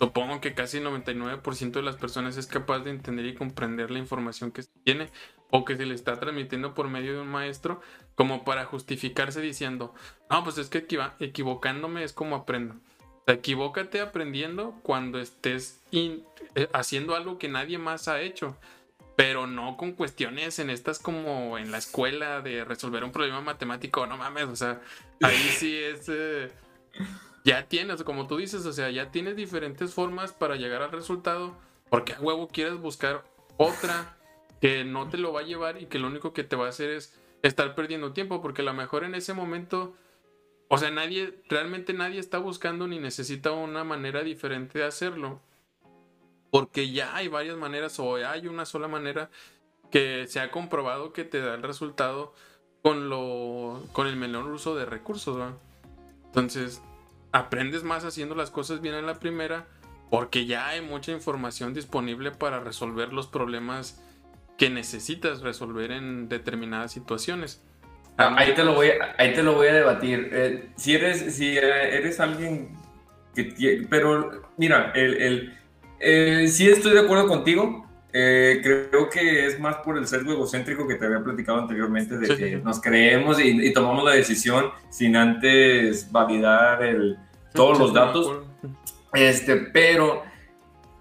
Supongo que casi el 99% de las personas es capaz de entender y comprender la información que tiene o que se le está transmitiendo por medio de un maestro como para justificarse diciendo, no, pues es que equivocándome es como aprendo. equivócate aprendiendo cuando estés eh, haciendo algo que nadie más ha hecho pero no con cuestiones en estas como en la escuela de resolver un problema matemático, no mames, o sea, ahí sí es... Eh, ya tienes, como tú dices, o sea, ya tienes diferentes formas para llegar al resultado, porque a huevo quieres buscar otra que no te lo va a llevar y que lo único que te va a hacer es estar perdiendo tiempo, porque a lo mejor en ese momento, o sea, nadie, realmente nadie está buscando ni necesita una manera diferente de hacerlo porque ya hay varias maneras o hay una sola manera que se ha comprobado que te da el resultado con lo con el menor uso de recursos. Entonces, aprendes más haciendo las cosas bien en la primera porque ya hay mucha información disponible para resolver los problemas que necesitas resolver en determinadas situaciones. Ah, ahí te lo voy a, ahí te lo voy a debatir. Eh, si eres si eh, eres alguien que pero mira, el eh, sí estoy de acuerdo contigo. Eh, creo que es más por el sesgo egocéntrico que te había platicado anteriormente, de que nos creemos y, tomamos la decisión sin antes validar el, todos los datos. Este, pero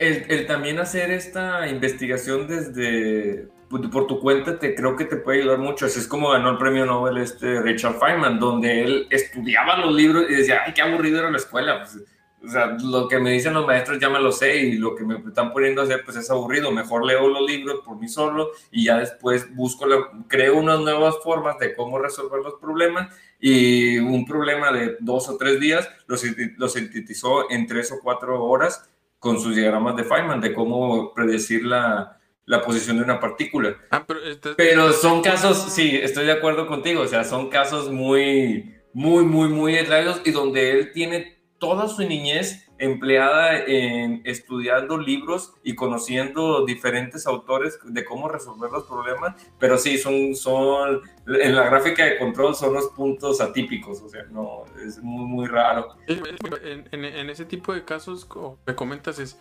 el, también hacer esta investigación desde por tu cuenta te creo que te puede ayudar mucho. Así es como ganó el premio Nobel este Richard Feynman, donde él estudiaba los libros y decía, ay, qué aburrido era la escuela. Pues, o sea, lo que me dicen los maestros ya me lo sé y lo que me están poniendo a hacer pues es aburrido. Mejor leo los libros por mí solo y ya después busco, la, creo unas nuevas formas de cómo resolver los problemas y un problema de dos o tres días lo, lo sintetizó en tres o cuatro horas con sus diagramas de Feynman de cómo predecir la, la posición de una partícula. Ah, pero, pero son casos, sí, estoy de acuerdo contigo, o sea, son casos muy, muy, muy, muy aislados y donde él tiene toda su niñez empleada en estudiando libros y conociendo diferentes autores de cómo resolver los problemas, pero sí, son, son, en la gráfica de control son los puntos atípicos, o sea, no, es muy, muy raro. En, ese tipo de casos, me comentas, es,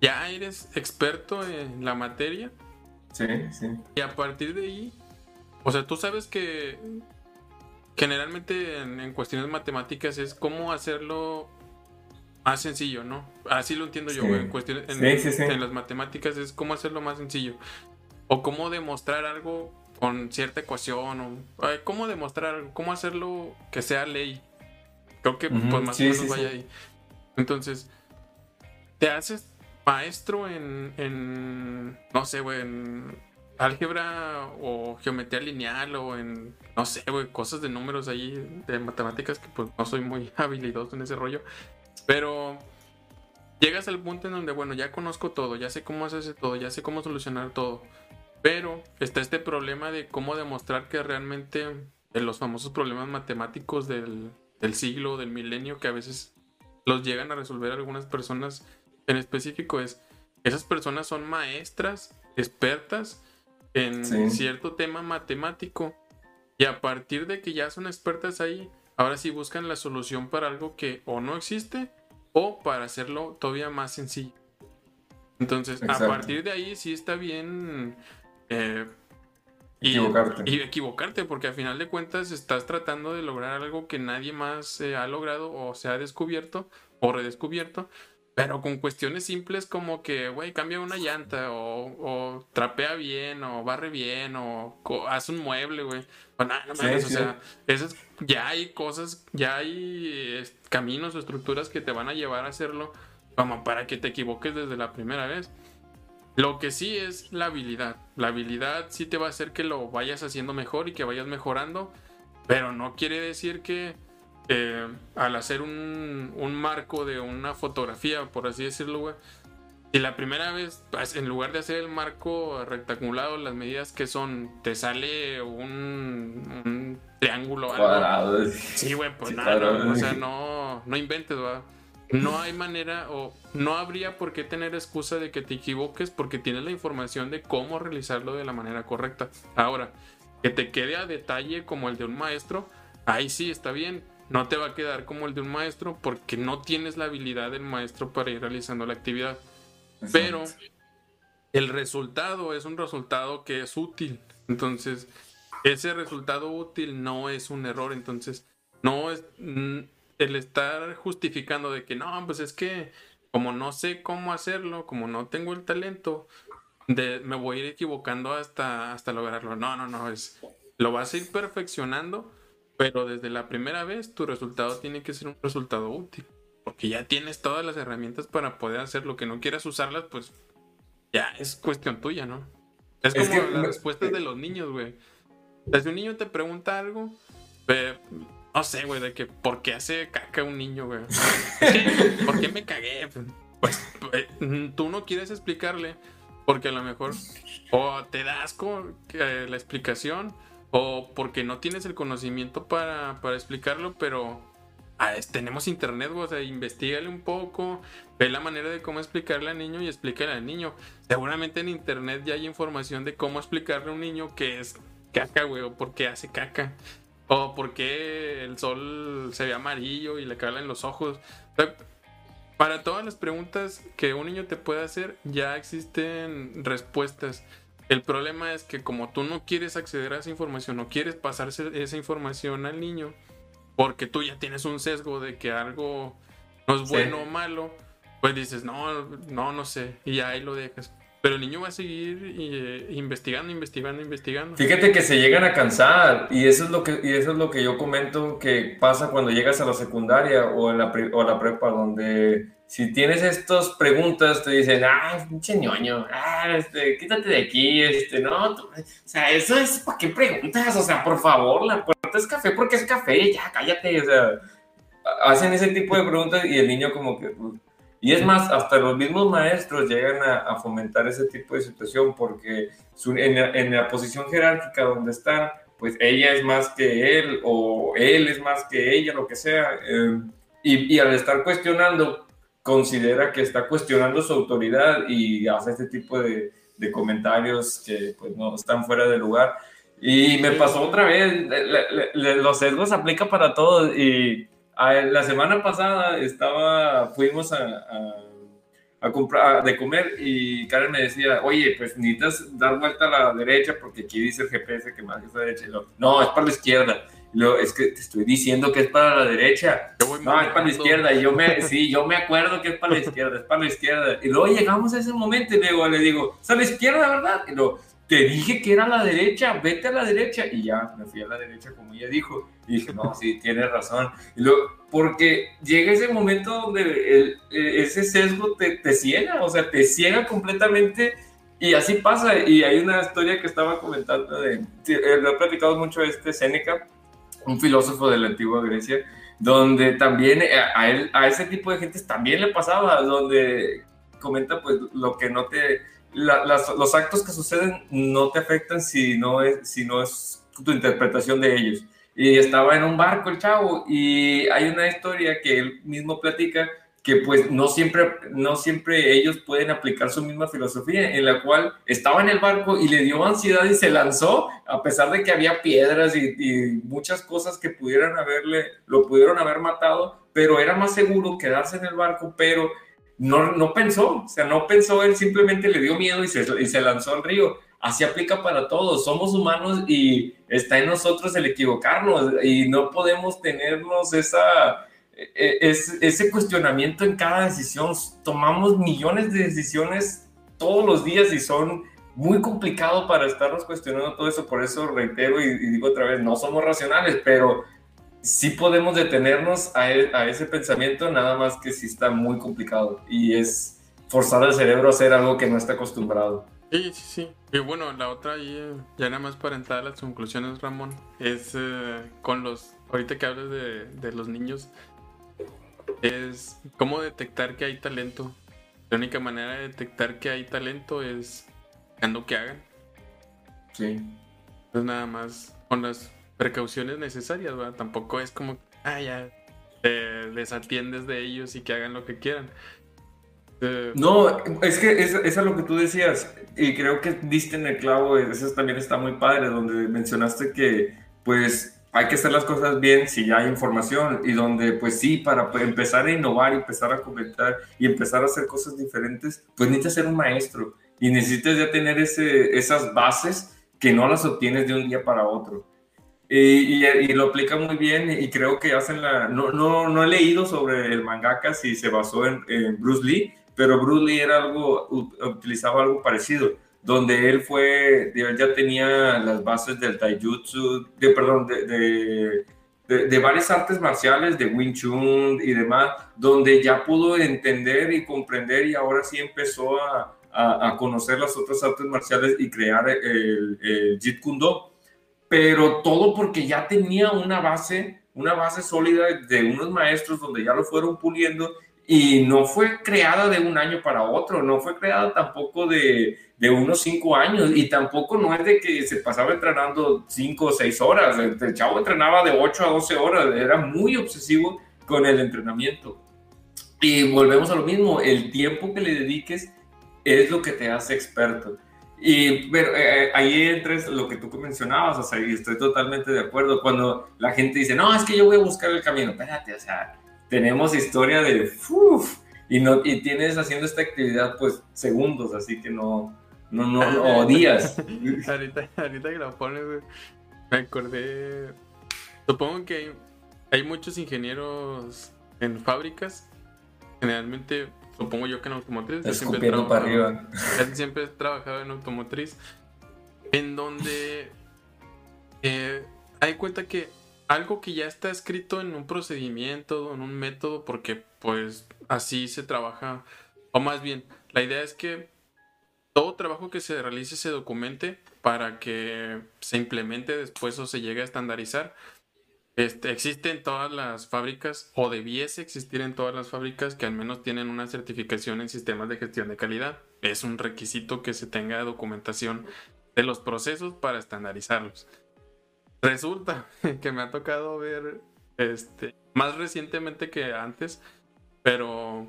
ya eres experto en la materia. Sí, sí. Y a partir de ahí, o sea, tú sabes que generalmente en, cuestiones matemáticas es cómo hacerlo más sencillo, ¿no? Así lo entiendo yo, En cuestiones en, las matemáticas es cómo hacerlo más sencillo. O cómo demostrar algo con cierta ecuación. O cómo demostrar algo, cómo hacerlo que sea ley. Creo que pues más o menos vaya ahí. Entonces, te haces maestro en, en no sé, güey, en álgebra o geometría lineal o en, no sé, cosas de números ahí, de matemáticas, que pues no soy muy habilidoso en ese rollo. Pero llegas al punto en donde, bueno, ya conozco todo, ya sé cómo hacerse todo, ya sé cómo solucionar todo. Pero está este problema de cómo demostrar que realmente en los famosos problemas matemáticos del, del siglo, del milenio, que a veces los llegan a resolver algunas personas. En específico, es esas personas son maestras, expertas en cierto tema matemático. Y a partir de que ya son expertas ahí, ahora sí buscan la solución para algo que o no existe o para hacerlo todavía más sencillo. Entonces, a partir de ahí sí está bien eh, equivocarte. Y, equivocarte, porque al final de cuentas estás tratando de lograr algo que nadie más ha logrado o se ha descubierto o redescubierto pero con cuestiones simples como que, güey, cambia una llanta o, trapea bien o barre bien o haz un mueble, güey. O nada, o sea, esas, ya hay cosas, ya hay caminos o estructuras que te van a llevar a hacerlo como para que te equivoques desde la primera vez. Lo que sí es la habilidad. La habilidad sí te va a hacer que lo vayas haciendo mejor y que vayas mejorando, pero no quiere decir que eh, al hacer un, un, marco de una fotografía, por así decirlo, güey, si la primera vez, pues, en lugar de hacer el marco rectangular, las medidas que son, te sale un, triángulo. Cuadrado. Sí, güey, pues nada, o sea, no, no inventes, va. No hay manera o no habría por qué tener excusa de que te equivoques porque tienes la información de cómo realizarlo de la manera correcta. Ahora, que te quede a detalle como el de un maestro, ahí sí está bien. No te va a quedar como el de un maestro porque no tienes la habilidad del maestro para ir realizando la actividad. Pero el resultado es un resultado que es útil. Entonces, ese resultado útil no es un error. Entonces, no es el estar justificando de que no, pues es que como no sé cómo hacerlo, como no tengo el talento, de, me voy a ir equivocando hasta, hasta lograrlo. No, no, no, es lo vas a ir perfeccionando, pero desde la primera vez tu resultado tiene que ser un resultado útil. Porque ya tienes todas las herramientas para poder hacer lo que no quieras usarlas, pues ya es cuestión tuya, ¿no? Es como las respuestas de los niños, güey. si un niño te pregunta algo, no sé, güey, de que ¿por qué hace caca un niño, güey? ¿Por qué me cagué? Pues, pues tú no quieres explicarle, porque a lo mejor o te das con la explicación, o porque no tienes el conocimiento para, para explicarlo, pero Ah, tenemos internet, o sea, investigale un poco, ve la manera de cómo explicarle al niño y explícale al niño. Seguramente en internet ya hay información de cómo explicarle a un niño que es caca, güey, o por qué hace caca, o por qué el sol se ve amarillo y le cae en los ojos. para todas las preguntas que un niño te puede hacer, ya existen respuestas. El problema es que como tú no quieres acceder a esa información, no quieres pasarse esa información al niño, porque tú ya tienes un sesgo de que algo no es bueno o malo, pues dices, no, no, no sé, y ahí lo dejas. Pero el niño va a seguir eh, investigando, investigando, investigando. Fíjate que se llegan a cansar y eso es lo que, y eso es lo que yo comento que pasa cuando llegas a la secundaria o, en la, o a la prepa, donde si tienes estas preguntas, te dicen, ah, pinche ñoño, ah, este, quítate de aquí, este, no, o sea, eso es, ¿para qué preguntas? O sea, por favor, la puerta es café porque es café, ya, cállate, o sea, hacen ese tipo de preguntas y el niño como que, pues, y es más, hasta los mismos maestros llegan a, fomentar ese tipo de situación porque en, la, posición jerárquica donde están, pues ella es más que él o él es más que ella, lo que sea, eh, y al estar cuestionando, considera que está cuestionando su autoridad y hace este tipo de, comentarios que pues no están fuera de lugar. Y me pasó otra vez, los sesgos aplican para todos y la semana pasada estaba, fuimos a, a, comprar de comer y Karen me decía, oye, pues necesitas dar vuelta a la derecha porque aquí dice el GPS que más es la derecha. no, es para la izquierda es que te estoy diciendo que es para la derecha. No, es para la izquierda. Y yo me, sí, yo me acuerdo que es para la izquierda, es para la izquierda. Y luego llegamos a ese momento y luego le digo, es a la izquierda, ¿verdad? Y luego, te dije que era a la derecha, vete a la derecha. Y ya, me fui a la derecha como ella dijo. Y dije, no, sí, tienes razón. Y luego, porque llega ese momento donde ese sesgo te, te ciega, o sea, te ciega completamente. Y así pasa. Y hay una historia que estaba comentando de, eh, lo he platicado mucho este Seneca, un filósofo de la antigua Grecia, donde también eh, a, él, a ese tipo de gente también le pasaba, donde comenta pues lo que no te, los actos que suceden no te afectan si no es, si no es tu interpretación de ellos. Y estaba en un barco el chavo y hay una historia que él mismo platica que pues no siempre, no siempre ellos pueden aplicar su misma filosofía, en la cual estaba en el barco y le dio ansiedad y se lanzó, a pesar de que había piedras y, muchas cosas que pudieran haberle, lo pudieron haber matado, pero era más seguro quedarse en el barco, pero no, no pensó, o sea, no pensó, él simplemente le dio miedo y se, y se lanzó al río. Así aplica para todos, somos humanos y está en nosotros el equivocarnos y no podemos tenernos esa es, ese cuestionamiento en cada decisión. Tomamos millones de decisiones todos los días y son muy complicado para estarnos cuestionando todo eso. Por eso reitero y, digo otra vez, no somos racionales, pero sí podemos detenernos a, e, a, ese pensamiento, nada más que sí está muy complicado. Y es forzar al cerebro a hacer algo que no está acostumbrado. Sí, sí, sí. Y bueno, la otra, eh, ya nada más para entrar a las conclusiones, Ramón, es eh, con los, ahorita que hablas de los niños, es cómo detectar que hay talento. La única manera de detectar que hay talento es lo que hagan. Sí. Pues nada más con las precauciones necesarias, ¿verdad? Tampoco es como, ah, ya, te desatiendes de ellos y que hagan lo que quieran. Eh, no, es que eso es lo que tú decías, y creo que diste en el clavo, eso también está muy padre, donde mencionaste que, pues, hay que hacer las cosas bien si ya hay información, y donde, pues sí, para empezar a innovar, empezar a comentar y empezar a hacer cosas diferentes, pues necesitas ser un maestro, y necesitas ya tener ese, esas bases que no las obtienes de un día para otro. Y, y, lo aplica muy bien y creo que hacen la... No, no, no he leído sobre el mangaka si se basó en, en Bruce Lee, pero Bruce Lee era algo, utilizaba algo parecido, donde él fue, ya tenía las bases del taijutsu, de, perdón, de, de, varias artes marciales, de Wing Chun y demás, donde ya pudo entender y comprender y ahora sí empezó a, a, conocer las otras artes marciales y crear el, el Jeet Kune Do. Pero todo porque ya tenía una base, una base sólida de unos maestros donde ya lo fueron puliendo y no fue creada de un año para otro, no fue creada tampoco de, de, unos cinco años y tampoco no es de que se pasaba entrenando cinco o seis horas, el, chavo entrenaba de 8 a 12 horas, era muy obsesivo con el entrenamiento. Y volvemos a lo mismo, el tiempo que le dediques es lo que te hace experto. Y pero, eh, ahí entres lo que tú mencionabas, o sea, y estoy totalmente de acuerdo. Cuando la gente dice, no, es que yo voy a buscar el camino, espérate, o sea, tenemos historia de uf, y no y tienes haciendo esta actividad pues segundos, así que no no no, no o días. ahorita, ahorita que lo pones, me acordé. Supongo que hay, hay muchos ingenieros en fábricas. Generalmente, supongo yo que en automotriz. Yo siempre, para arriba. siempre he trabajado en automotriz. En donde eh, hay cuenta que algo que ya está escrito en un procedimiento, en un método, porque pues así se trabaja, o más bien, la idea es que todo trabajo que se realice se documente para que se implemente después o se llegue a estandarizar. Este, existe en todas las fábricas o debiese existir en todas las fábricas que al menos tienen una certificación en sistemas de gestión de calidad. Es un requisito que se tenga documentación de los procesos para estandarizarlos. Resulta que me ha tocado ver este más recientemente que antes, pero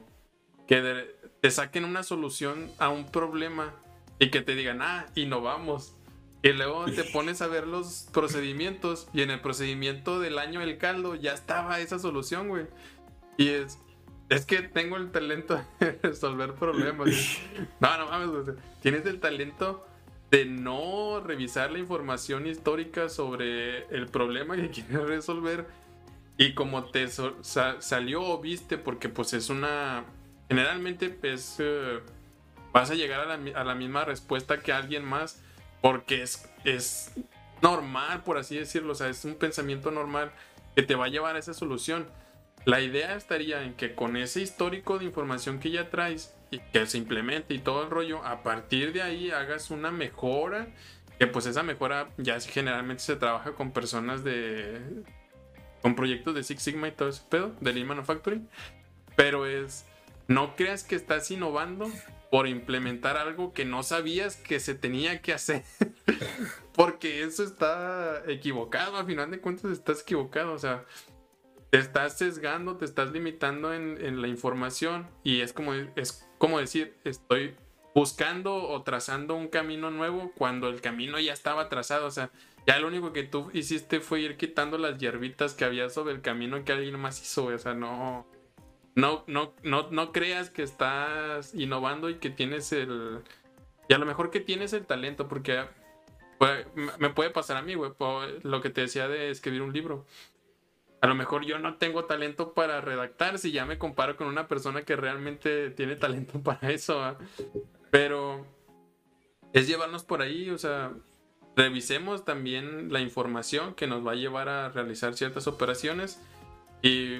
que te saquen una solución a un problema y que te digan, ah, innovamos. Y luego te pones a ver los procedimientos y en el procedimiento del año del caldo ya estaba esa solución, güey. Y es, es que tengo el talento de resolver problemas. No, no mames, Tienes el talento de no revisar la información histórica sobre el problema que quieres resolver y como te salió o viste, porque pues es una... Generalmente es... Eh, vas a llegar a la, a la, misma respuesta que alguien más porque es, es normal, por así decirlo, o sea, es un pensamiento normal que te va a llevar a esa solución. La idea estaría en que con ese histórico de información que ya traes, y que se implemente y todo el rollo, a partir de ahí hagas una mejora, que pues esa mejora ya generalmente se trabaja con personas de... con proyectos de Six Sigma y todo ese pedo, de Lean Manufacturing, pero es... No creas que estás innovando por implementar algo que no sabías que se tenía que hacer. Porque eso está equivocado, a final de cuentas estás equivocado. O sea, te estás sesgando, te estás limitando en, la información y es como, es como decir, estoy buscando o trazando un camino nuevo cuando el camino ya estaba trazado, o sea, ya lo único que tú hiciste fue ir quitando las hierbitas que había sobre el camino que alguien más hizo, o sea, no, no, no, no, no creas que estás innovando y que tienes el, y a lo mejor que tienes el talento, porque me puede pasar a mí, güey, lo que te decía de escribir un libro a lo mejor yo no tengo talento para redactar si ya me comparo con una persona que realmente tiene talento para eso. Pero es llevarnos por ahí, o sea, revisemos también la información que nos va a llevar a realizar ciertas operaciones y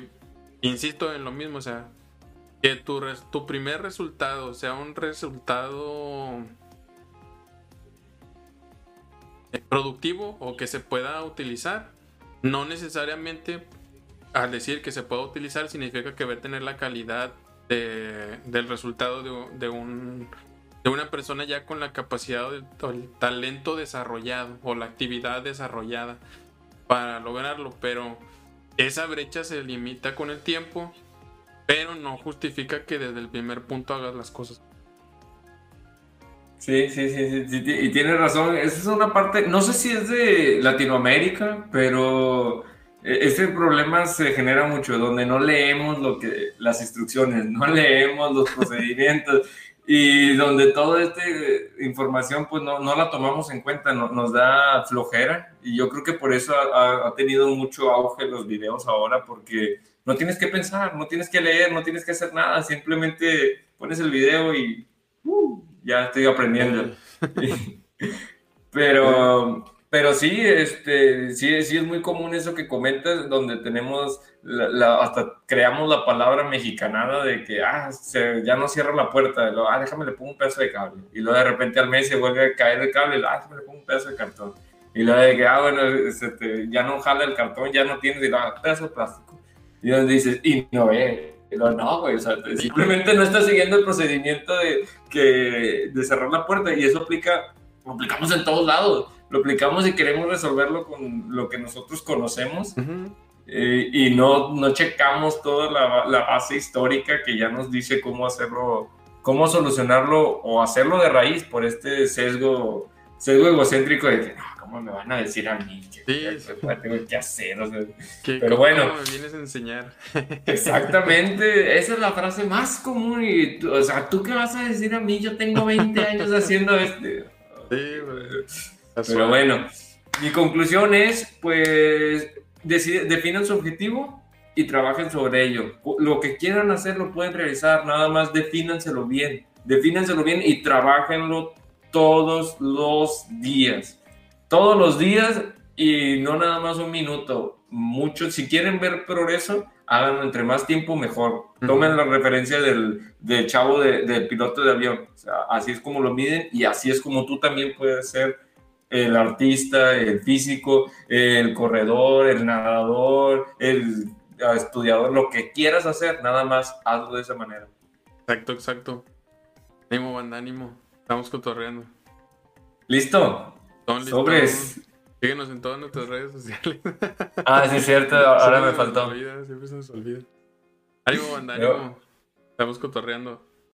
insisto en lo mismo, o sea, que tu, tu primer resultado sea un resultado productivo o que se pueda utilizar, no necesariamente al decir que se pueda utilizar significa que va a tener la calidad del resultado de, un, de una persona ya con la capacidad o el talento desarrollado o la actividad desarrollada para lograrlo, pero esa brecha se limita con el tiempo, pero no justifica que desde el primer punto hagas las cosas. Sí, sí, sí, sí, y tienes razón, esa es una parte, no sé si es de Latinoamérica, pero este problema se genera mucho, donde no leemos lo que, las instrucciones, no leemos los procedimientos y donde toda esta información pues no, no la tomamos en cuenta, nos da flojera y yo creo que por eso ha, tenido mucho auge los videos ahora porque no tienes que pensar, no tienes que leer, no tienes que hacer nada, simplemente pones el video y uh, ya estoy aprendiendo. Pero pero sí, este, sí, sí es muy común eso que comentas, donde tenemos, la, hasta creamos la palabra mexicanada de que, ah, ya no cierra la puerta, lo, ah, déjame le pongo un pedazo de cable. Y luego de repente al mes se vuelve a caer el cable, ah, déjame le pongo un pedazo de cartón. Y luego de que, ah, bueno, este, ya no jala el cartón, ya no tienes, y lo, ah, pedazo de plástico. Y donde dices, y no, eh, pero no, güey, o sea, simplemente no estás siguiendo el procedimiento de, que, de cerrar la puerta y eso aplica, lo aplicamos en todos lados. Lo aplicamos y queremos resolverlo con lo que nosotros conocemos eh, y no, no checamos toda la, la, base histórica que ya nos dice cómo hacerlo, cómo solucionarlo o hacerlo de raíz por este sesgo, sesgo egocéntrico de que, ¿cómo me van a decir a mí? Que, tengo que hacer? pero bueno. me vienes a enseñar? exactamente, esa es la frase más común. Y, o sea, ¿tú qué vas a decir a mí? Yo tengo 20 años haciendo este. Sí, pero bueno, mi conclusión es, pues, definan su objetivo y trabajen sobre ello. Lo que quieran hacer lo pueden realizar, nada más defínanselo bien. Defínanselo bien y trabajenlo todos los días. Todos los días y no nada más un minuto. Mucho, si quieren ver progreso, háganlo entre más tiempo mejor. Tomen la referencia del, del chavo del piloto de avión. así es como lo miden y así es como tú también puedes ser el artista, el físico, el corredor, el nadador, el estudiador, lo que quieras hacer, nada más hazlo de esa manera. Exacto, exacto. Ánimo, banda, ánimo. Estamos cotorreando. ¿Listo? Sobres. Síguenos en todas nuestras redes sociales. Ah, sí, es cierto. Ahora me faltó. siempre se nos olvida. Ánimo, banda, ánimo. Estamos cotorreando.